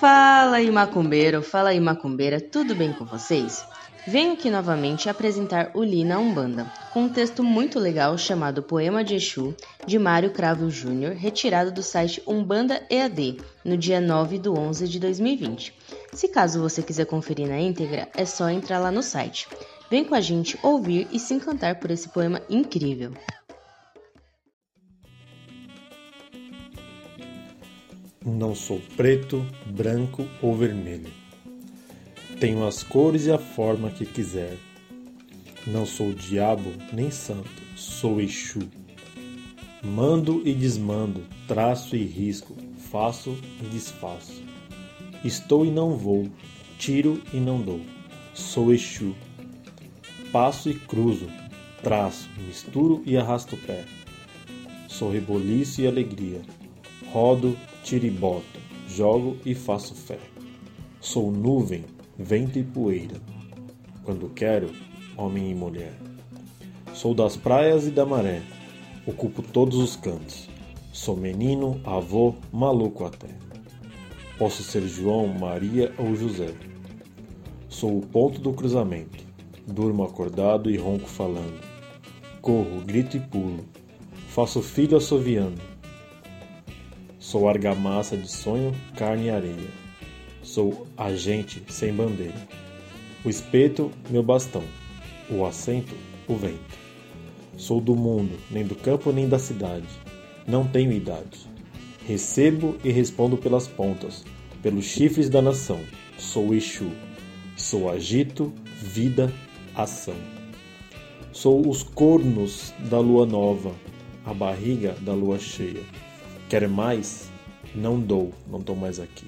Fala aí macumbeiro, fala aí macumbeira, tudo bem com vocês? Venho aqui novamente apresentar o Lina Umbanda, com um texto muito legal chamado Poema de Exu, de Mário Cravo Júnior, retirado do site Umbanda EAD, no dia 9 de 11 de 2020. Se caso você quiser conferir na íntegra, é só entrar lá no site. Vem com a gente ouvir e se encantar por esse poema incrível. Não sou preto, branco ou vermelho. Tenho as cores e a forma que quiser. Não sou diabo nem santo, sou Exu. Mando e desmando, traço e risco, faço e desfaço. Estou e não vou, tiro e não dou, sou Exu. Passo e cruzo, traço, misturo e arrasto o pé. Sou reboliço e alegria, rodo, tiro e boto, jogo e faço fé. Sou nuvem, vento e poeira. Quando quero, homem e mulher. Sou das praias e da maré, ocupo todos os cantos. Sou menino, avô, maluco até. Posso ser João, Maria ou José. Sou o ponto do cruzamento. Durmo acordado e ronco falando. Corro, grito e pulo. Faço filho assoviando. Sou argamassa de sonho, carne e areia. Sou agente sem bandeira. O espeto, meu bastão. O assento, o vento. Sou do mundo, nem do campo nem da cidade. Não tenho idade. Recebo e respondo pelas pontas, pelos chifres da nação. Sou Exu. Sou agito, vida, ação. Sou os cornos da lua nova, a barriga da lua cheia. Quer mais? Não dou, não estou mais aqui.